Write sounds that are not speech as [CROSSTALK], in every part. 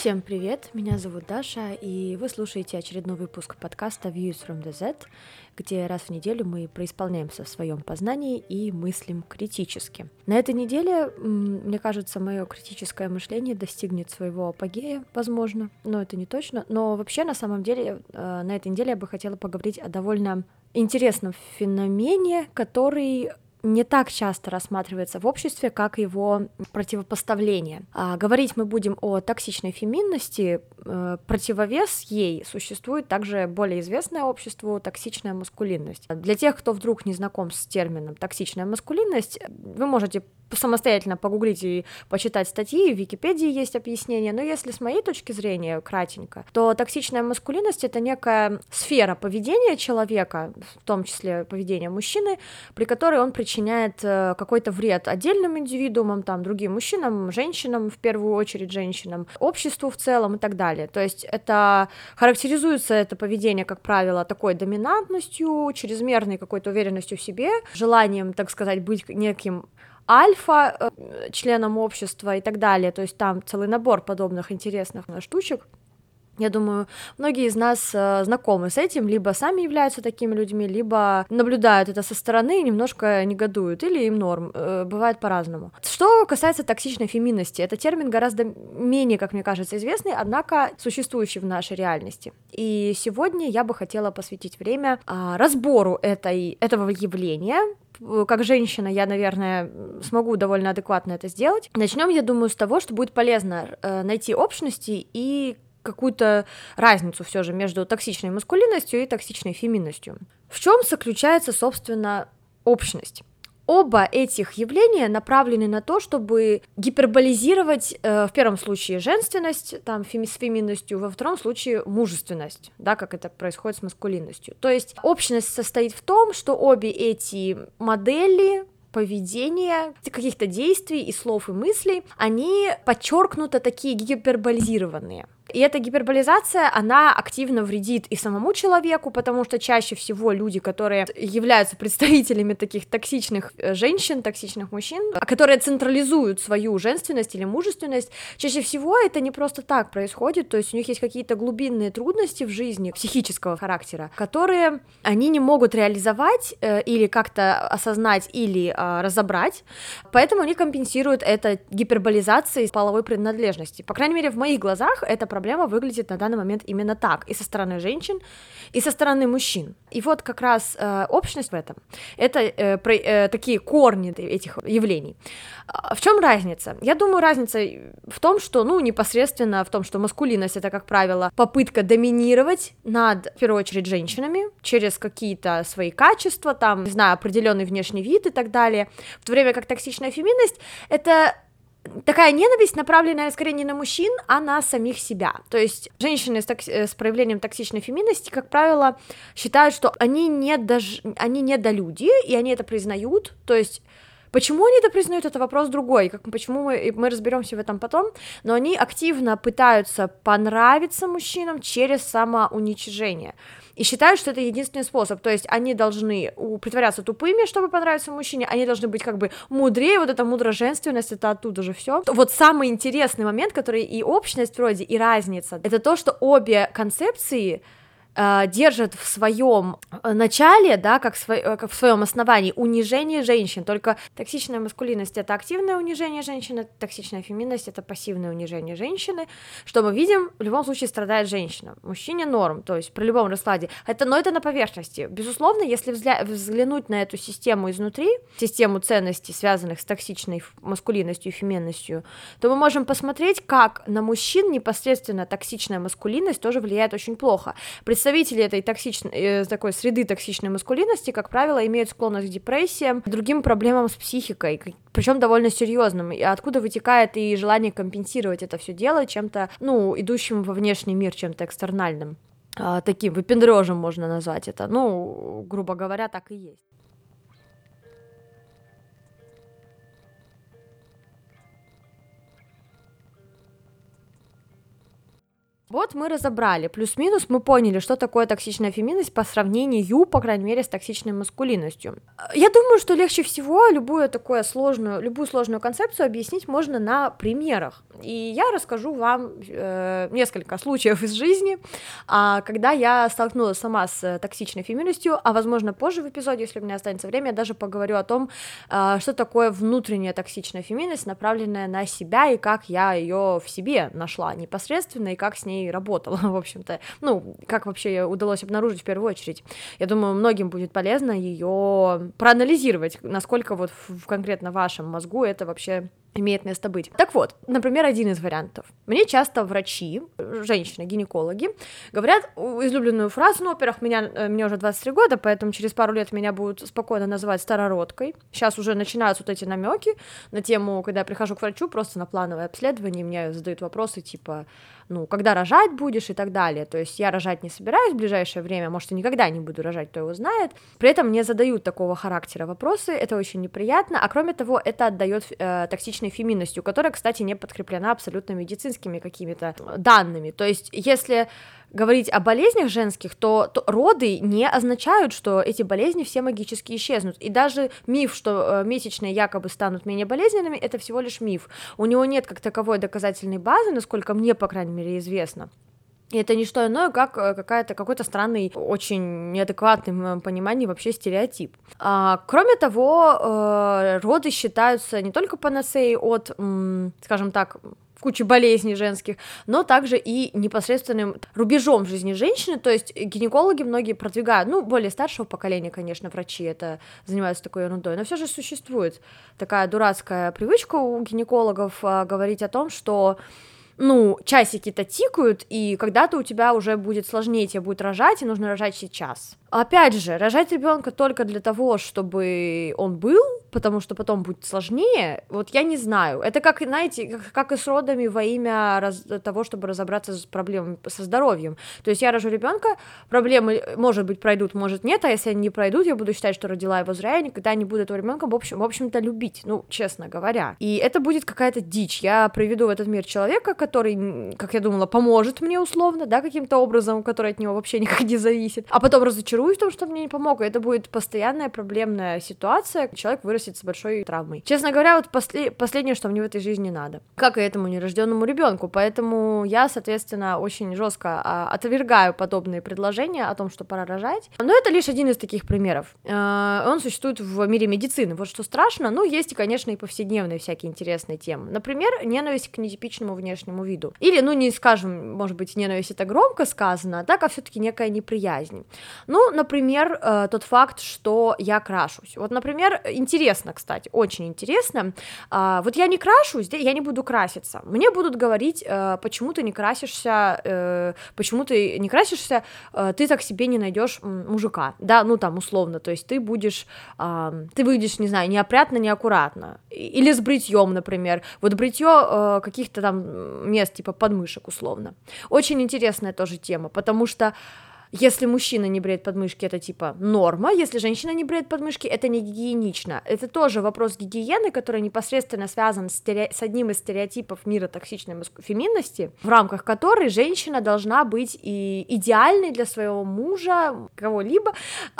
Всем привет, меня зовут Даша, и вы слушаете очередной выпуск подкаста Views from the Z, где раз в неделю мы происполняемся в своем познании и мыслим критически. На этой неделе, мне кажется, мое критическое мышление достигнет своего апогея, возможно, но это не точно. Но вообще, на самом деле, э, на этой неделе я бы хотела поговорить о довольно интересном феномене, который не так часто рассматривается в обществе, как его противопоставление. А говорить мы будем о токсичной феминности, э, противовес ей существует также более известное обществу токсичная маскулинность. Для тех, кто вдруг не знаком с термином токсичная маскулинность, вы можете самостоятельно погуглить и почитать статьи, в Википедии есть объяснение, но если с моей точки зрения, кратенько, то токсичная маскулинность — это некая сфера поведения человека, в том числе поведения мужчины, при которой он причиняет э, какой-то вред отдельным индивидуумам, там, другим мужчинам, женщинам, в первую очередь женщинам, обществу в целом и так далее. То есть это характеризуется это поведение, как правило, такой доминантностью, чрезмерной какой-то уверенностью в себе, желанием, так сказать, быть неким альфа э, членом общества и так далее. То есть там целый набор подобных интересных штучек. Я думаю, многие из нас э, знакомы с этим, либо сами являются такими людьми, либо наблюдают это со стороны и немножко негодуют, или им норм, э, бывает по-разному. Что касается токсичной феминности, это термин гораздо менее, как мне кажется, известный, однако существующий в нашей реальности. И сегодня я бы хотела посвятить время а, разбору этой, этого явления, как женщина, я, наверное, смогу довольно адекватно это сделать. Начнем, я думаю, с того, что будет полезно э, найти общности и какую-то разницу все же между токсичной маскулинностью и токсичной феминностью. В чем заключается, собственно, общность? Оба этих явления направлены на то, чтобы гиперболизировать э, в первом случае женственность, там, феми с феминностью, во втором случае мужественность, да, как это происходит с маскулинностью. То есть общность состоит в том, что обе эти модели поведения, каких-то действий и слов и мыслей, они подчеркнуто такие гиперболизированные. И эта гиперболизация, она активно вредит и самому человеку, потому что чаще всего люди, которые являются представителями таких токсичных э, женщин, токсичных мужчин, а которые централизуют свою женственность или мужественность, чаще всего это не просто так происходит, то есть у них есть какие-то глубинные трудности в жизни психического характера, которые они не могут реализовать э, или как-то осознать или э, разобрать, поэтому они компенсируют это гиперболизацией половой принадлежности. По крайней мере, в моих глазах это проблема проблема выглядит на данный момент именно так, и со стороны женщин, и со стороны мужчин. И вот как раз э, общность в этом, это э, про, э, такие корни этих явлений. А, в чем разница? Я думаю, разница в том, что, ну, непосредственно в том, что маскулинность это, как правило, попытка доминировать над, в первую очередь, женщинами через какие-то свои качества, там, не знаю, определенный внешний вид и так далее, в то время как токсичная феминность это такая ненависть, направленная скорее не на мужчин, а на самих себя. То есть женщины с, токси- э, с проявлением токсичной феминности, как правило, считают, что они не, дож- они не люди, и они это признают. То есть Почему они это признают, это вопрос другой, как, почему мы, мы разберемся в этом потом, но они активно пытаются понравиться мужчинам через самоуничижение и считают, что это единственный способ, то есть они должны притворяться тупыми, чтобы понравиться мужчине, они должны быть как бы мудрее, вот эта мудроженственность, это оттуда же все. Вот самый интересный момент, который и общность вроде, и разница, это то, что обе концепции э, держит в своем э, начале, да, как, сво, э, как в своем основании унижение женщин. Только токсичная маскулинность это активное унижение женщины, токсичная феминность это пассивное унижение женщины. Что мы видим, в любом случае страдает женщина. Мужчине норм, то есть при любом раскладе. Это, но это на поверхности. Безусловно, если взгля- взглянуть на эту систему изнутри, систему ценностей, связанных с токсичной маскулинностью и феминностью, то мы можем посмотреть, как на мужчин непосредственно токсичная маскулинность тоже влияет очень плохо. Представители этой токсичной, э, такой среды токсичной маскулинности, как правило, имеют склонность к депрессиям, другим проблемам с психикой, причем довольно серьезным, и откуда вытекает и желание компенсировать это все дело чем-то, ну, идущим во внешний мир, чем-то экстернальным а, таким выпендрежем можно назвать это. Ну, грубо говоря, так и есть. Вот мы разобрали, плюс-минус мы поняли, что такое токсичная феминность по сравнению, по крайней мере, с токсичной маскулинностью. Я думаю, что легче всего любую такую сложную, любую сложную концепцию объяснить можно на примерах. И я расскажу вам э, несколько случаев из жизни, э, когда я столкнулась сама с токсичной феминностью, а возможно позже в эпизоде, если у меня останется время, я даже поговорю о том, э, что такое внутренняя токсичная феминность, направленная на себя и как я ее в себе нашла непосредственно и как с ней работала, [LAUGHS] в общем-то. Ну, как вообще удалось обнаружить в первую очередь. Я думаю, многим будет полезно ее проанализировать, насколько вот в конкретно вашем мозгу это вообще имеет место быть. Так вот, например, один из вариантов. Мне часто врачи, женщины, гинекологи, говорят излюбленную фразу, ну, во-первых, меня, э, мне уже 23 года, поэтому через пару лет меня будут спокойно называть старородкой. Сейчас уже начинаются вот эти намеки на тему, когда я прихожу к врачу просто на плановое обследование, мне задают вопросы типа, ну, когда рожать будешь и так далее. То есть я рожать не собираюсь в ближайшее время, может, и никогда не буду рожать, кто его знает. При этом мне задают такого характера вопросы, это очень неприятно, а кроме того, это отдает э, токсичной феминностью, которая, кстати, не подкреплена абсолютно медицинскими какими-то данными. То есть если говорить о болезнях женских, то, то роды не означают, что эти болезни все магически исчезнут. И даже миф, что э, месячные якобы станут менее болезненными, это всего лишь миф. У него нет как таковой доказательной базы, насколько мне, по крайней мере, известно. И это не что иное, как э, какая-то, какой-то странный, очень неадекватный в моем понимании вообще стереотип. А, кроме того, э, роды считаются не только панацеей от, скажем так, кучи болезней женских, но также и непосредственным рубежом жизни женщины, то есть гинекологи многие продвигают, ну, более старшего поколения, конечно, врачи это занимаются такой ерундой, но все же существует такая дурацкая привычка у гинекологов а, говорить о том, что ну, часики-то тикают, и когда-то у тебя уже будет сложнее, тебе будет рожать, и нужно рожать сейчас. Опять же, рожать ребенка только для того, чтобы он был, потому что потом будет сложнее, вот я не знаю. Это как, знаете, как, как и с родами во имя раз, того, чтобы разобраться с проблемами со здоровьем. То есть я рожу ребенка, проблемы, может быть, пройдут, может нет, а если они не пройдут, я буду считать, что родила его зря, я никогда не буду этого ребенка, в общем, в общем-то, любить, ну, честно говоря. И это будет какая-то дичь. Я приведу в этот мир человека, который, как я думала, поможет мне условно, да, каким-то образом, который от него вообще [LAUGHS] никак не зависит, а потом разочаруюсь в том, что мне не помог, и это будет постоянная проблемная ситуация, человек вырастет с большой травмой. Честно говоря, вот после... последнее, что мне в этой жизни надо, как и этому нерожденному ребенку, поэтому я, соответственно, очень жестко а, отвергаю подобные предложения о том, что пора рожать, но это лишь один из таких примеров. Э, он существует в мире медицины, вот что страшно, ну, есть, конечно, и повседневные всякие интересные темы. Например, ненависть к нетипичному внешнему виду. Или, ну, не скажем, может быть, ненависть это громко сказано, а так, а все-таки некая неприязнь. Ну, например, э, тот факт, что я крашусь. Вот, например, интересно, кстати, очень интересно. А, вот я не крашусь, я не буду краситься. Мне будут говорить, э, почему ты не красишься, э, почему ты не красишься, ты так себе не найдешь мужика, да, ну там условно, то есть ты будешь, ты выйдешь, не знаю, неопрятно, неаккуратно, или с бритьем, например, вот бритье каких-то там мест, типа подмышек условно. Очень интересная тоже тема, потому что если мужчина не бреет подмышки, это типа норма, если женщина не бреет подмышки, это не гигиенично. Это тоже вопрос гигиены, который непосредственно связан с, стере... с одним из стереотипов мира токсичной феминности, в рамках которой женщина должна быть и идеальной для своего мужа, кого-либо,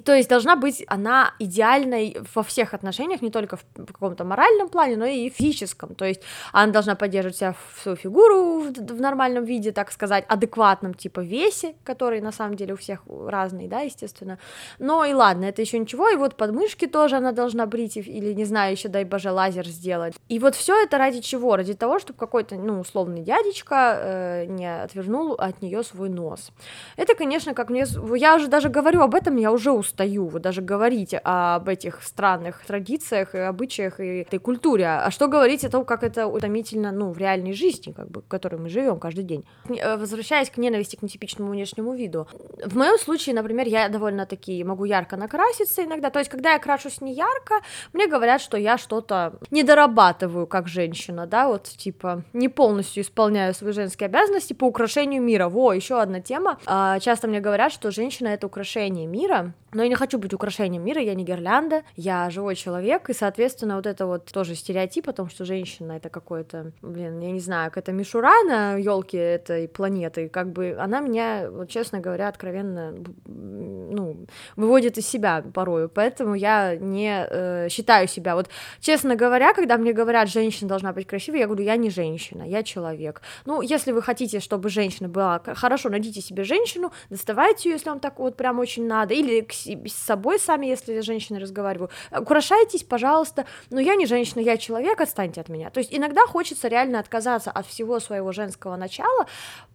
то есть должна быть она идеальной во всех отношениях, не только в каком-то моральном плане, но и физическом, то есть она должна поддерживать себя в свою фигуру в, в нормальном виде, так сказать, адекватном типа весе, который на самом деле у всех разный, да, естественно. Но и ладно, это еще ничего. И вот подмышки тоже она должна брить, или, не знаю, еще, дай боже, лазер сделать. И вот все это ради чего? Ради того, чтобы какой-то, ну, условный дядечка э, не отвернул от нее свой нос. Это, конечно, как мне... Я уже даже говорю об этом, я уже устаю, вот даже говорить об этих странных традициях и обычаях и этой культуре. А что говорить о том, как это утомительно, ну, в реальной жизни, как бы, в которой мы живем каждый день. Э, возвращаясь к ненависти к нетипичному внешнему виду, В моем случае, например, я довольно-таки могу ярко накраситься иногда. То есть, когда я крашусь не ярко, мне говорят, что я что-то не дорабатываю как женщина, да, вот типа не полностью исполняю свои женские обязанности по украшению мира. Во, еще одна тема. А, часто мне говорят, что женщина это украшение мира, но я не хочу быть украшением мира, я не гирлянда, я живой человек, и, соответственно, вот это вот тоже стереотип о том, что женщина это какое-то, блин, я не знаю, какая-то мишура на елке этой планеты, как бы она меня, вот честно говоря, откровенно, And. Ну, выводит из себя порою, поэтому я не э, считаю себя, вот, честно говоря, когда мне говорят, женщина должна быть красивой, я говорю, я не женщина, я человек. Ну, если вы хотите, чтобы женщина была, хорошо, найдите себе женщину, доставайте ее, если вам так вот прям очень надо, или с собой сами, если я с женщиной разговариваю, украшайтесь, пожалуйста, но я не женщина, я человек, отстаньте от меня. То есть иногда хочется реально отказаться от всего своего женского начала,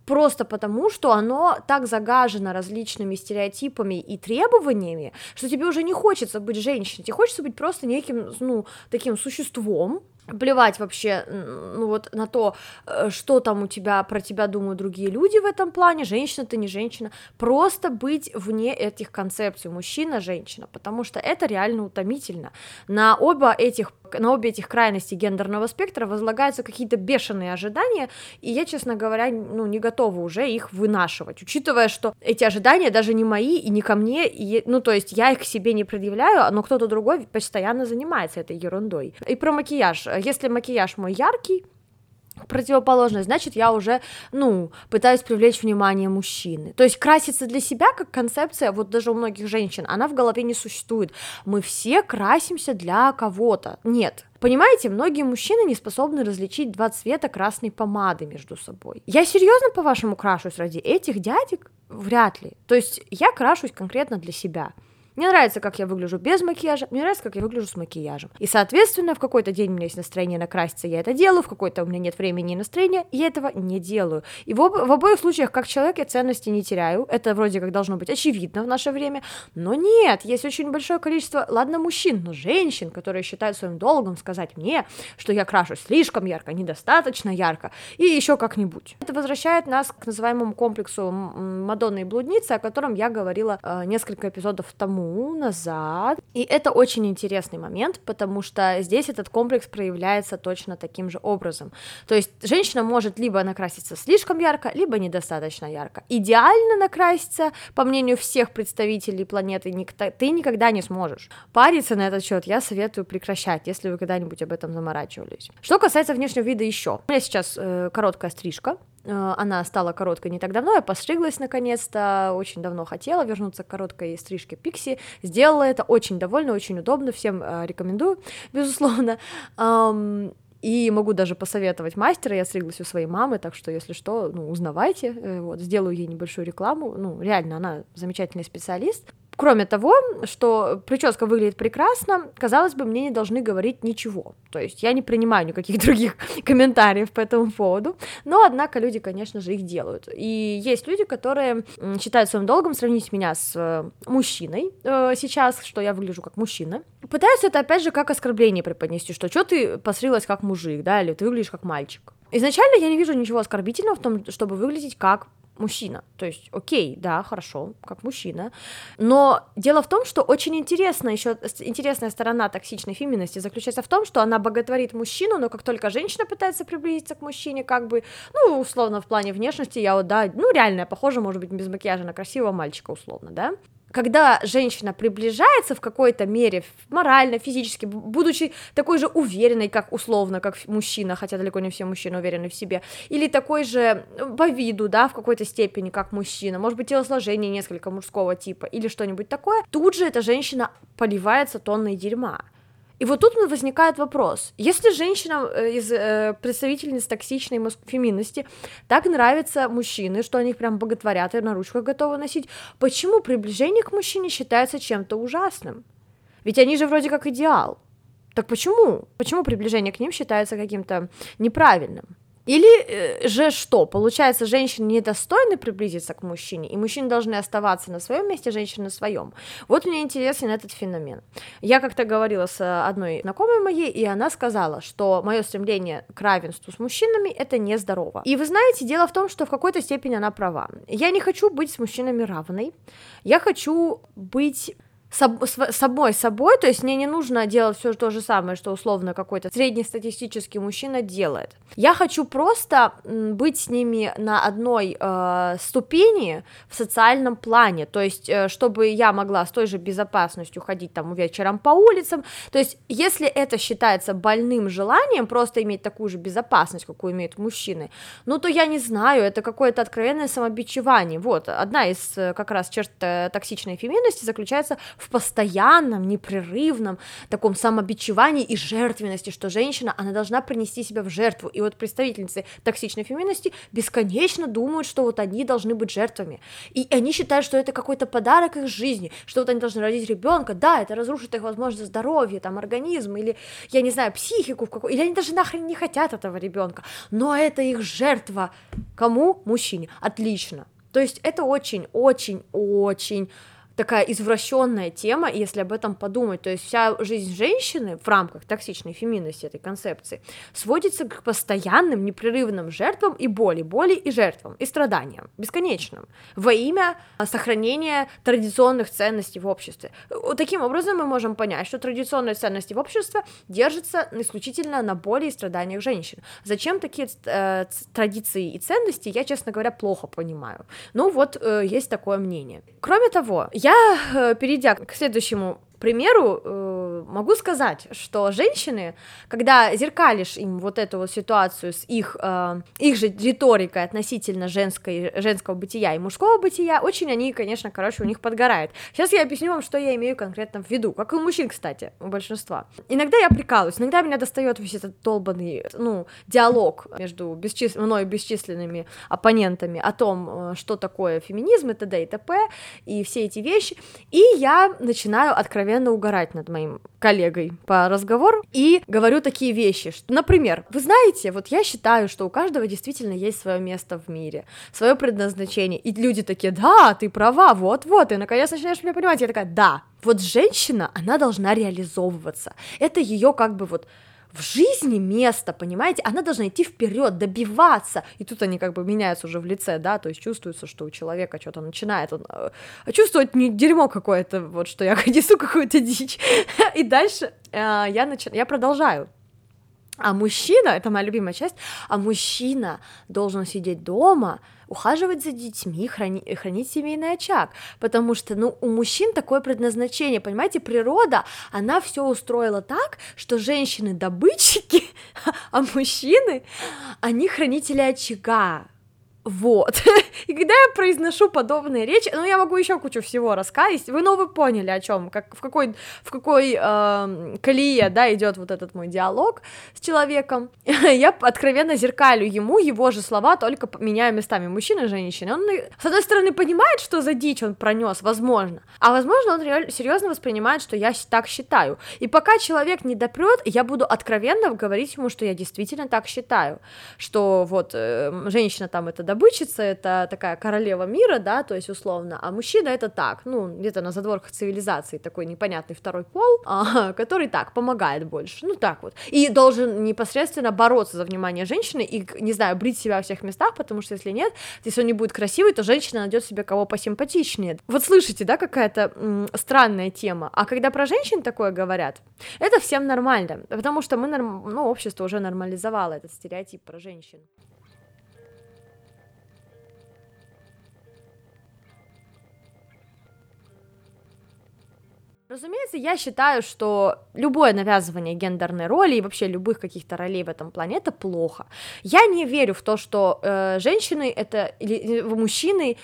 просто потому, что оно так загажено различными стереотипами и требованиями, что тебе уже не хочется быть женщиной, тебе хочется быть просто неким, ну, таким существом, плевать вообще, ну вот на то, э, что там у тебя про тебя думают другие люди в этом плане, женщина ты не женщина, просто быть вне этих концепций, мужчина, женщина, потому что это реально утомительно. На оба этих на обе этих крайности гендерного спектра возлагаются какие-то бешеные ожидания, и я, честно говоря, ну, не готова уже их вынашивать, учитывая, что эти ожидания даже не мои и не ко мне, и, ну, то есть я их к себе не предъявляю, но кто-то другой постоянно занимается этой ерундой. И про макияж. Если макияж мой яркий, противоположность, значит, я уже, ну, пытаюсь привлечь внимание мужчины. То есть краситься для себя как концепция, вот даже у многих женщин, она в голове не существует. Мы все красимся для кого-то. Нет, Понимаете, многие мужчины не способны различить два цвета красной помады между собой. Я серьезно, по-вашему, крашусь ради этих дядек? Вряд ли. То есть я крашусь конкретно для себя. Мне нравится, как я выгляжу без макияжа, мне нравится, как я выгляжу с макияжем. И, соответственно, в какой-то день у меня есть настроение накраситься, я это делаю, в какой-то у меня нет времени и настроения, я этого не делаю. И в, об- в обоих случаях, как человек, я ценности не теряю. Это вроде как должно быть очевидно в наше время. Но нет, есть очень большое количество, ладно, мужчин, но женщин, которые считают своим долгом сказать мне, что я крашусь слишком ярко, недостаточно ярко, и еще как-нибудь. Это возвращает нас к называемому комплексу Мадонны и блудницы, о котором я говорила э, несколько эпизодов тому назад. И это очень интересный момент, потому что здесь этот комплекс проявляется точно таким же образом. То есть женщина может либо накраситься слишком ярко, либо недостаточно ярко. Идеально накраситься, по мнению всех представителей планеты, никто, ты никогда не сможешь. Париться на этот счет я советую прекращать, если вы когда-нибудь об этом заморачивались. Что касается внешнего вида еще. У меня сейчас э, короткая стрижка, она стала короткой не так давно, я постриглась наконец-то, очень давно хотела вернуться к короткой стрижке Пикси, сделала это, очень довольна, очень удобно, всем э, рекомендую, [LAUGHS] безусловно. И могу даже посоветовать мастера, я стриглась у своей мамы, так что, если что, ну, узнавайте, э, вот, сделаю ей небольшую рекламу, ну, реально, она замечательный специалист. Кроме того, что прическа выглядит прекрасно, казалось бы, мне не должны говорить ничего. То есть я не принимаю никаких [LAUGHS] других комментариев по этому поводу. Но, однако, люди, конечно же, их делают. И есть люди, которые считают своим долгом сравнить меня с э, мужчиной э, сейчас, что я выгляжу как мужчина. Пытаются это, опять же, как оскорбление преподнести, что что ты посрилась как мужик, да, или ты выглядишь как мальчик. Изначально я не вижу ничего оскорбительного в том, чтобы выглядеть как мужчина. То есть, окей, да, хорошо, как мужчина. Но дело в том, что очень интересно еще интересная сторона токсичной феминности заключается в том, что она боготворит мужчину, но как только женщина пытается приблизиться к мужчине, как бы, ну, условно, в плане внешности, я вот, да, ну, реально, я похожа, может быть, без макияжа на красивого мальчика, условно, да, когда женщина приближается в какой-то мере морально, физически, будучи такой же уверенной, как условно, как мужчина, хотя далеко не все мужчины уверены в себе, или такой же по виду, да, в какой-то степени, как мужчина, может быть, телосложение несколько мужского типа, или что-нибудь такое, тут же эта женщина поливается тонной дерьма. И вот тут возникает вопрос. Если женщинам э, из э, представительниц токсичной феминности так нравятся мужчины, что они их прям боготворят и на ручках готовы носить, почему приближение к мужчине считается чем-то ужасным? Ведь они же вроде как идеал. Так почему? Почему приближение к ним считается каким-то неправильным? Или э, же что? Получается, женщины недостойны приблизиться к мужчине, и мужчины должны оставаться на своем месте, женщины на своем. Вот мне интересен этот феномен. Я как-то говорила с одной знакомой моей, и она сказала, что мое стремление к равенству с мужчинами это нездорово. И вы знаете, дело в том, что в какой-то степени она права. Я не хочу быть с мужчинами равной, я хочу быть собой собой, то есть мне не нужно делать все то же самое, что условно какой-то среднестатистический мужчина делает. Я хочу просто быть с ними на одной э, ступени в социальном плане, то есть э, чтобы я могла с той же безопасностью ходить там вечером по улицам, то есть если это считается больным желанием просто иметь такую же безопасность, какую имеют мужчины, ну то я не знаю, это какое-то откровенное самобичевание. Вот одна из э, как раз черт э, токсичной феминности заключается в постоянном, непрерывном таком самобичевании и жертвенности, что женщина, она должна принести себя в жертву. И вот представительницы токсичной феминности бесконечно думают, что вот они должны быть жертвами. И они считают, что это какой-то подарок их жизни, что вот они должны родить ребенка, да, это разрушит их, возможно, здоровье, там, организм, или, я не знаю, психику в какой или они даже нахрен не хотят этого ребенка, но это их жертва. Кому? Мужчине. Отлично. То есть это очень-очень-очень такая извращенная тема, если об этом подумать. То есть вся жизнь женщины в рамках токсичной феминности этой концепции сводится к постоянным, непрерывным жертвам и боли, боли и жертвам, и страданиям, бесконечным, во имя сохранения традиционных ценностей в обществе. Таким образом мы можем понять, что традиционные ценности в обществе держатся исключительно на боли и страданиях женщин. Зачем такие э, традиции и ценности, я, честно говоря, плохо понимаю. Ну вот, э, есть такое мнение. Кроме того, э, перейдя к следующему примеру, э, могу сказать, что женщины, когда зеркалишь им вот эту вот ситуацию с их, э, их же риторикой относительно женской, женского бытия и мужского бытия, очень они, конечно, короче, у них подгорает. Сейчас я объясню вам, что я имею конкретно в виду, как и у мужчин, кстати, у большинства. Иногда я прикалываюсь, иногда меня достает весь этот долбанный, ну, диалог между бесчис... мной бесчисленными оппонентами о том, что такое феминизм и т.д. и т.п. и все эти вещи, и я начинаю откровенно откровенно угорать над моим коллегой по разговору и говорю такие вещи, что, например, вы знаете, вот я считаю, что у каждого действительно есть свое место в мире, свое предназначение, и люди такие, да, ты права, вот-вот, и наконец начинаешь меня понимать, я такая, да, вот женщина, она должна реализовываться, это ее как бы вот в жизни место, понимаете, она должна идти вперед, добиваться, и тут они как бы меняются уже в лице, да, то есть чувствуется, что у человека что-то начинает он э, чувствовать не дерьмо какое-то, вот что я [LAUGHS] несу какую-то дичь, и дальше э, я, начи... я продолжаю, а мужчина, это моя любимая часть, а мужчина должен сидеть дома, ухаживать за детьми, храни, хранить семейный очаг, потому что, ну, у мужчин такое предназначение, понимаете, природа, она все устроила так, что женщины добытчики, [LAUGHS] а мужчины, они хранители очага, вот. [LAUGHS] И когда я произношу подобные речи, ну, я могу еще кучу всего рассказать. Вы, ну, вы поняли, о чем, как, в какой, в какой э, колее, да, идет вот этот мой диалог с человеком. [LAUGHS] я откровенно зеркалю ему его же слова, только меняю местами мужчины и женщины. Он, с одной стороны, понимает, что за дичь он пронес, возможно, а возможно, он реально серьезно воспринимает, что я так считаю. И пока человек не допрет, я буду откровенно говорить ему, что я действительно так считаю, что вот э, женщина там это добычица это такая королева мира, да, то есть условно, а мужчина это так, ну, где-то на задворках цивилизации такой непонятный второй пол, [LAUGHS] а, который так, помогает больше, ну, так вот, и должен непосредственно бороться за внимание женщины и, не знаю, брить себя во всех местах, потому что если нет, если он не будет красивый, то женщина найдет себе кого посимпатичнее. Вот слышите, да, какая-то м- странная тема, а когда про женщин такое говорят, это всем нормально, потому что мы, норм... ну, общество уже нормализовало этот стереотип про женщин. Разумеется, я считаю, что любое навязывание гендерной роли и вообще любых каких-то ролей в этом плане это плохо. Я не верю в то, что э, женщины это или, или мужчины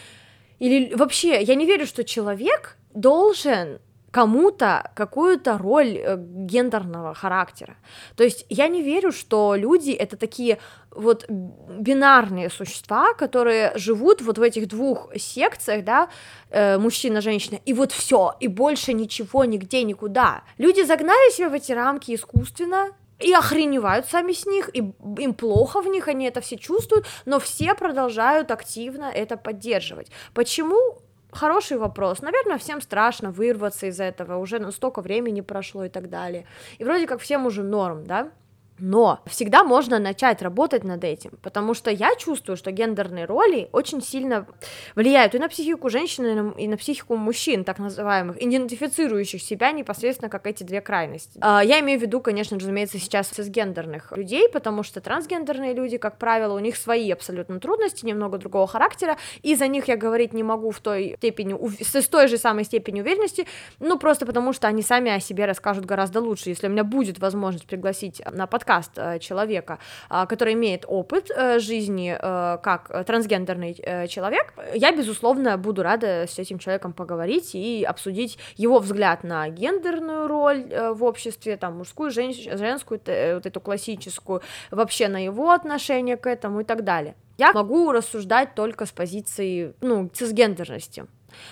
или вообще я не верю, что человек должен кому-то какую-то роль э, гендерного характера. То есть я не верю, что люди это такие вот бинарные существа, которые живут вот в этих двух секциях, да, э, мужчина, женщина, и вот все, и больше ничего, нигде, никуда. Люди загнали себя в эти рамки искусственно, и охреневают сами с них, и им плохо в них, они это все чувствуют, но все продолжают активно это поддерживать. Почему? Хороший вопрос. Наверное, всем страшно вырваться из этого, уже настолько времени прошло и так далее. И вроде как всем уже норм, да? Но всегда можно начать работать над этим, потому что я чувствую, что гендерные роли очень сильно влияют и на психику женщин, и на психику мужчин, так называемых, идентифицирующих себя непосредственно как эти две крайности. А, я имею в виду, конечно, разумеется, сейчас цисгендерных людей, потому что трансгендерные люди, как правило, у них свои абсолютно трудности, немного другого характера, и за них я говорить не могу в той степени, с той же самой степени уверенности, ну, просто потому что они сами о себе расскажут гораздо лучше. Если у меня будет возможность пригласить на подкаст подкаст э, человека, а, который имеет опыт э, жизни э, как трансгендерный человек, я, безусловно, буду рада с этим человеком поговорить и обсудить его взгляд на гендерную роль в обществе, там, мужскую, женскую, вот эту классическую, вообще на его отношение к этому и так далее. Я могу рассуждать только с позиции, ну, цисгендерности.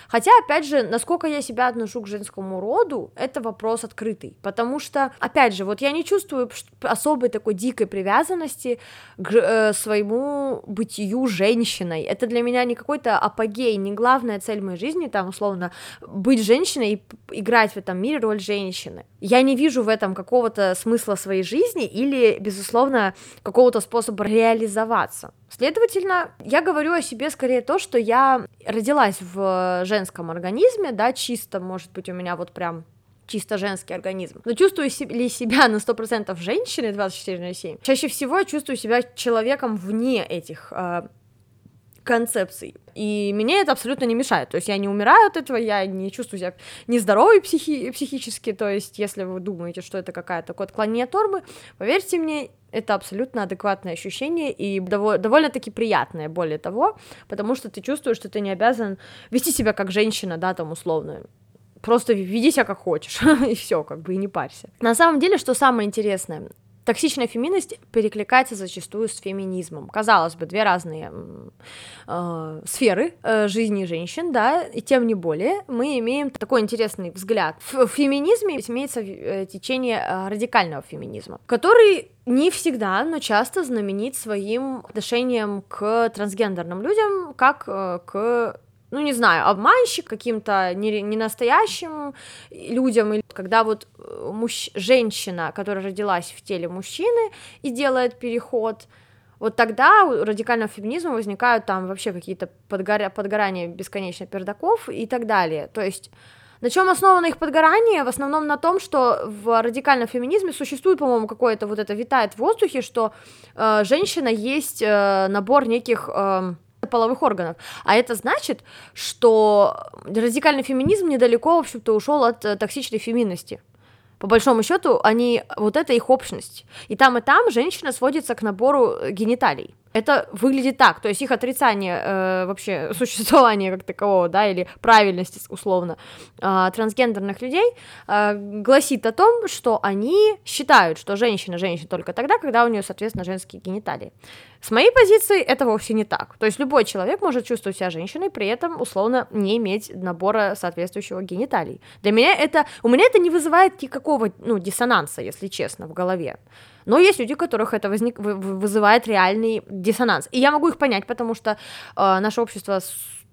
Хотя, опять же, насколько я себя отношу к женскому роду, это вопрос открытый, потому что, опять же, вот я не чувствую особой такой дикой привязанности к э, своему бытию женщиной. Это для меня не какой-то апогей, не главная цель моей жизни, там, условно, быть женщиной и играть в этом мире роль женщины. Я не вижу в этом какого-то смысла своей жизни или, безусловно, какого-то способа реализоваться. Следовательно, я говорю о себе скорее то, что я родилась в женском организме, да, чисто, может быть, у меня вот прям чисто женский организм. Но чувствую ли себя на 100% женщиной 24 на 7? Чаще всего я чувствую себя человеком вне этих э, концепций. И мне это абсолютно не мешает. То есть я не умираю от этого, я не чувствую себя нездоровой психи психически. То есть если вы думаете, что это какая-то отклонение от нормы, поверьте мне, это абсолютно адекватное ощущение и дов- довольно-таки приятное, более того, потому что ты чувствуешь, что ты не обязан вести себя как женщина, да, там условно, просто веди себя как хочешь, [LAUGHS] и все, как бы, и не парься. На самом деле, что самое интересное, Токсичная феминность перекликается зачастую с феминизмом. Казалось бы, две разные э, сферы э, жизни женщин, да, и тем не более мы имеем такой интересный взгляд. В феминизме имеется э, течение э, радикального феминизма, который не всегда, но часто знаменит своим отношением к трансгендерным людям как э, к ну, не знаю, обманщик каким-то ненастоящим не людям, или когда вот э, мужч... женщина, которая родилась в теле мужчины и делает переход, вот тогда у радикального феминизма возникают там вообще какие-то подгоря... подгорания бесконечно пердаков и так далее, то есть на чем основано их подгорание? В основном на том, что в радикальном феминизме существует, по-моему, какое-то вот это витает в воздухе, что э, женщина есть э, набор неких э, половых органов. А это значит, что радикальный феминизм недалеко, в общем-то, ушел от э, токсичной феминности. По большому счету, они вот это их общность. И там, и там женщина сводится к набору гениталий. Это выглядит так, то есть их отрицание э, вообще [LAUGHS] существования как такового, да, или правильности условно э, трансгендерных людей э, гласит о том, что они считают, что женщина женщина только тогда, когда у нее, соответственно, женские гениталии. С моей позиции это вовсе не так. То есть любой человек может чувствовать себя женщиной, при этом условно не иметь набора соответствующего гениталий. Для меня это, у меня это не вызывает никакого, ну, диссонанса, если честно, в голове. Но есть люди, у которых это возник, вызывает реальный диссонанс. И я могу их понять, потому что э, наше общество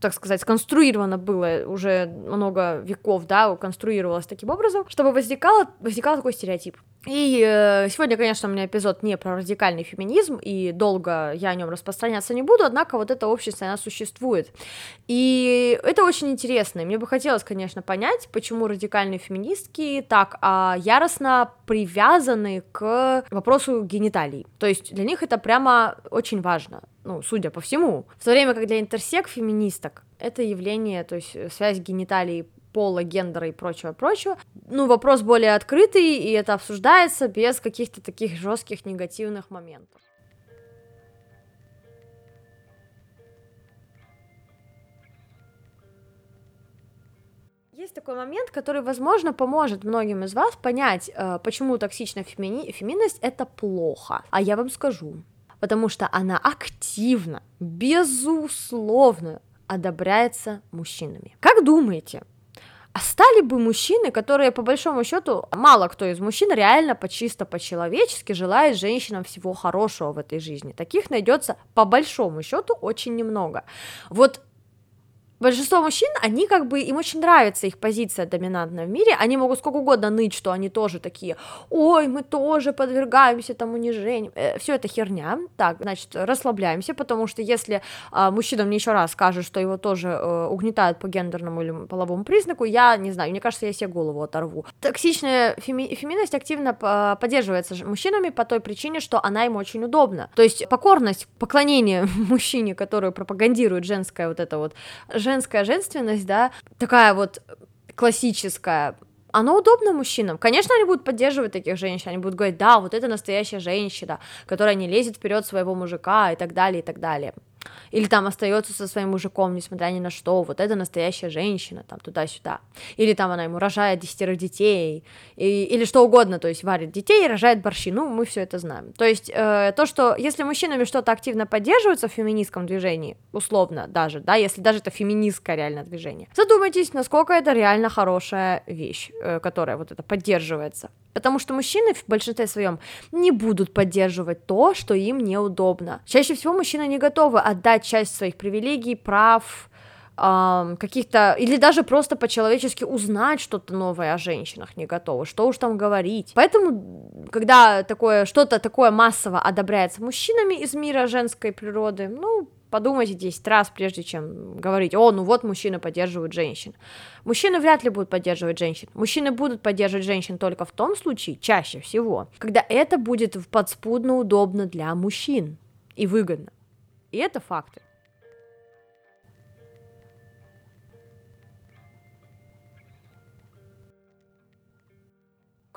так сказать, сконструировано было уже много веков, да, конструировалось таким образом, чтобы возникало, возникал такой стереотип. И э, сегодня, конечно, у меня эпизод не про радикальный феминизм, и долго я о нем распространяться не буду, однако вот это общество, оно существует. И это очень интересно, и мне бы хотелось, конечно, понять, почему радикальные феминистки так а, яростно привязаны к вопросу гениталий. То есть для них это прямо очень важно, ну, судя по всему. В то время как для интерсек феминисток это явление, то есть связь гениталий пола, гендера и прочего-прочего. Ну, вопрос более открытый, и это обсуждается без каких-то таких жестких негативных моментов. Есть такой момент, который, возможно, поможет многим из вас понять, э, почему токсичная фемини... феминность это плохо. А я вам скажу, потому что она активно, безусловно одобряется мужчинами. Как думаете, А стали бы мужчины, которые по большому счету, мало кто из мужчин реально по чисто по-человечески желает женщинам всего хорошего в этой жизни. Таких найдется по большому счету очень немного. Вот большинство мужчин, они как бы, им очень нравится их позиция доминантная в мире, они могут сколько угодно ныть, что они тоже такие, ой, мы тоже подвергаемся там унижению, э, все это херня, так, значит, расслабляемся, потому что если э, мужчина мне еще раз скажет, что его тоже э, угнетают по гендерному или половому признаку, я не знаю, мне кажется, я себе голову оторву. Токсичная феми- феминность активно поддерживается мужчинами по той причине, что она им очень удобна, то есть покорность, поклонение [LAUGHS] мужчине, которую пропагандирует женская вот эта вот женская женственность, да, такая вот классическая, оно удобно мужчинам. Конечно, они будут поддерживать таких женщин, они будут говорить, да, вот это настоящая женщина, которая не лезет вперед своего мужика и так далее, и так далее или там остается со своим мужиком, несмотря ни на что, вот это настоящая женщина, там туда-сюда, или там она ему рожает десятерых детей, и, или что угодно, то есть варит детей и рожает борщи, ну, мы все это знаем. То есть э, то, что если мужчинами что-то активно поддерживается в феминистском движении, условно даже, да, если даже это феминистское реально движение, задумайтесь, насколько это реально хорошая вещь, э, которая вот это поддерживается. Потому что мужчины в большинстве своем не будут поддерживать то, что им неудобно. Чаще всего мужчины не готовы отдать часть своих привилегий, прав, каких-то, или даже просто по-человечески узнать что-то новое о женщинах не готовы, что уж там говорить. Поэтому, когда такое, что-то такое массово одобряется мужчинами из мира женской природы, ну, подумайте 10 раз, прежде чем говорить, о, ну вот мужчины поддерживают женщин. Мужчины вряд ли будут поддерживать женщин. Мужчины будут поддерживать женщин только в том случае, чаще всего, когда это будет подспудно удобно для мужчин и выгодно. И это факты.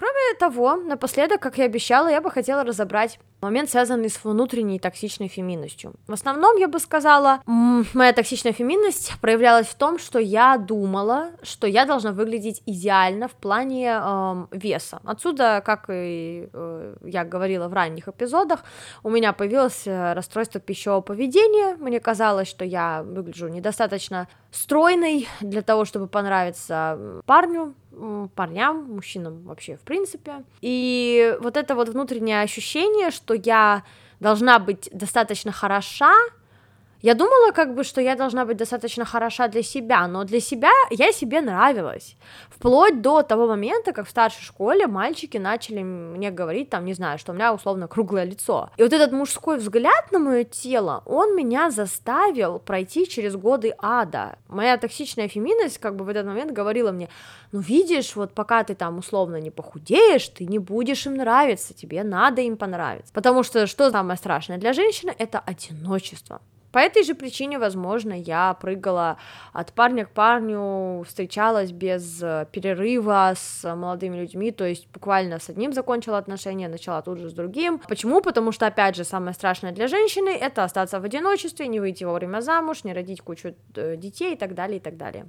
Кроме того, напоследок, как я обещала, я бы хотела разобрать момент, связанный с внутренней токсичной феминностью. В основном, я бы сказала, моя токсичная феминность проявлялась в том, что я думала, что я должна выглядеть идеально в плане э, веса. Отсюда, как и э, я говорила в ранних эпизодах, у меня появилось э, расстройство пищевого поведения. Мне казалось, что я выгляжу недостаточно стройной для того, чтобы понравиться парню, парням, мужчинам вообще в принципе. И вот это вот внутреннее ощущение, что я должна быть достаточно хороша, я думала, как бы, что я должна быть достаточно хороша для себя, но для себя я себе нравилась. Вплоть до того момента, как в старшей школе мальчики начали мне говорить, там, не знаю, что у меня условно круглое лицо. И вот этот мужской взгляд на мое тело, он меня заставил пройти через годы ада. Моя токсичная феминность, как бы в этот момент говорила мне, ну видишь, вот пока ты там условно не похудеешь, ты не будешь им нравиться, тебе надо им понравиться. Потому что что самое страшное для женщины, это одиночество. По этой же причине, возможно, я прыгала от парня к парню, встречалась без э, перерыва с молодыми людьми, то есть буквально с одним закончила отношения, начала тут же с другим. Почему? Потому что, опять же, самое страшное для женщины — это остаться в одиночестве, не выйти вовремя замуж, не родить кучу э, детей и так далее, и так далее.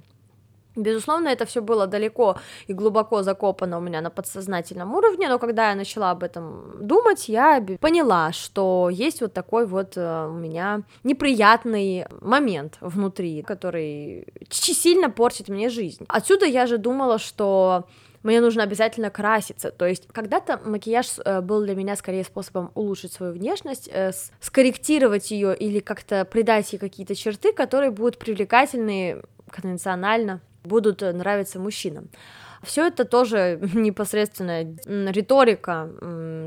Безусловно, это все было далеко и глубоко закопано у меня на подсознательном уровне, но когда я начала об этом думать, я поняла, что есть вот такой вот э, у меня неприятный момент внутри, который сильно портит мне жизнь. Отсюда я же думала, что мне нужно обязательно краситься. То есть когда-то макияж э, был для меня скорее способом улучшить свою внешность, э, скорректировать ее или как-то придать ей какие-то черты, которые будут привлекательны конвенционально будут э, нравиться мужчинам. Все это тоже [LAUGHS] непосредственная риторика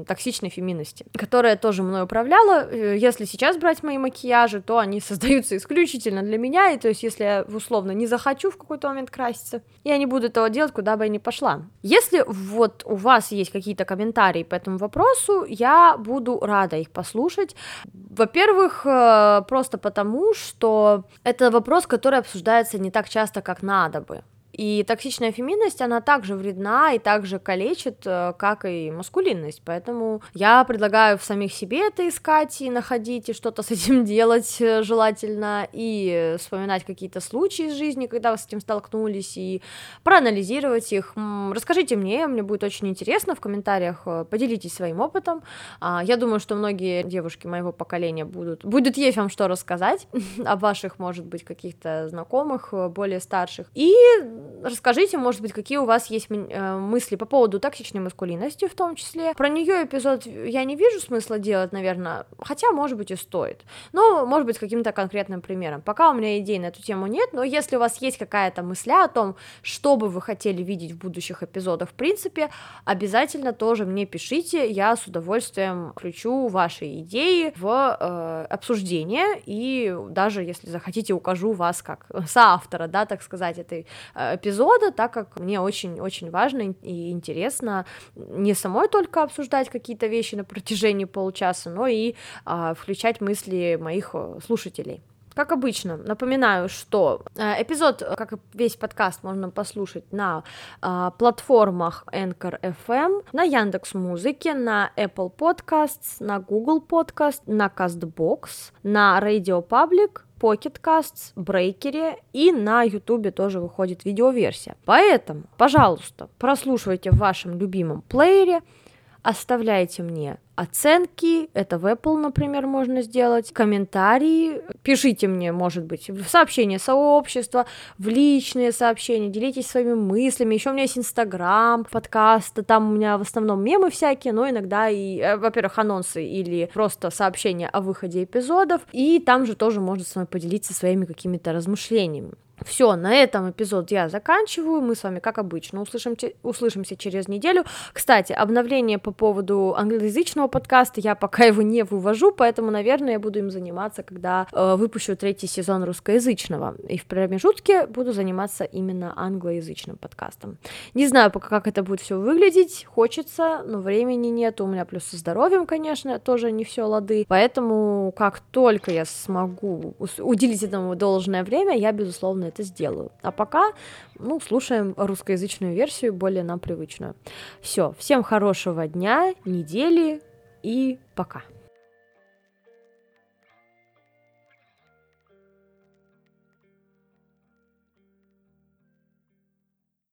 токсичной феминности, которая тоже мной управляла. Э, если сейчас брать мои макияжи, то они [LAUGHS] создаются исключительно для меня, и то есть если я условно не захочу в какой-то момент краситься, я не буду этого делать, куда бы я ни пошла. Если вот у вас есть какие-то комментарии по этому вопросу, я буду рада их послушать. Во-первых, э, просто потому, что это вопрос, который обсуждается не так часто, как надо бы. И токсичная феминность, она также вредна и также калечит, э, как и маскулинность. Поэтому я предлагаю в самих себе это искать и находить, и что-то с этим [LAUGHS] делать э, желательно, и вспоминать какие-то случаи из жизни, когда вы с этим столкнулись, и проанализировать их. Расскажите мне, мне будет очень интересно в комментариях, э, поделитесь своим опытом. А, я думаю, что многие девушки моего поколения будут, будет есть вам что рассказать [LAUGHS] о ваших, может быть, каких-то знакомых, более старших. И расскажите, может быть, какие у вас есть э, мысли по поводу токсичной маскулинности в том числе. Про нее эпизод я не вижу смысла делать, наверное, хотя, может быть, и стоит. Но, может быть, каким-то конкретным примером. Пока у меня идей на эту тему нет, но если у вас есть какая-то мысля о том, что бы вы хотели видеть в будущих эпизодах, в принципе, обязательно тоже мне пишите, я с удовольствием включу ваши идеи в э, обсуждение, и даже если захотите, укажу вас как соавтора, да, так сказать, этой э, эпизода, так как мне очень-очень важно и интересно не самой только обсуждать какие-то вещи на протяжении получаса, но и а, включать мысли моих э, слушателей. Как обычно, напоминаю, что э, эпизод, как и весь подкаст, можно послушать на э, платформах Anchor FM, на Яндекс Музыке, на Apple Podcasts, на Google Podcast, на CastBox, на Radio Public, Pocket Casts, Breaker и на YouTube тоже выходит видеоверсия. Поэтому, пожалуйста, прослушивайте в вашем любимом плеере, оставляйте мне оценки, это в Apple, например, можно сделать, комментарии, пишите мне, может быть, в сообщения сообщества, в личные сообщения, делитесь своими мыслями, еще у меня есть Инстаграм, подкасты, там у меня в основном мемы всякие, но иногда и, э, во-первых, анонсы или просто сообщения о выходе эпизодов, и там же тоже можно с вами поделиться своими какими-то размышлениями. Все, на этом эпизод я заканчиваю. Мы с вами, как обычно, услышимся, услышимся через неделю. Кстати, обновление по поводу англоязычного подкаста, я пока его не вывожу, поэтому, наверное, я буду им заниматься, когда э, выпущу третий сезон русскоязычного. И в промежутке буду заниматься именно англоязычным подкастом. Не знаю пока, как это будет все выглядеть. Хочется, но времени нет. У меня плюс со здоровьем, конечно, тоже не все лады. Поэтому, как только я смогу уделить этому должное время, я, безусловно, это сделаю. А пока, ну, слушаем русскоязычную версию, более нам привычную. Все, всем хорошего дня, недели и пока.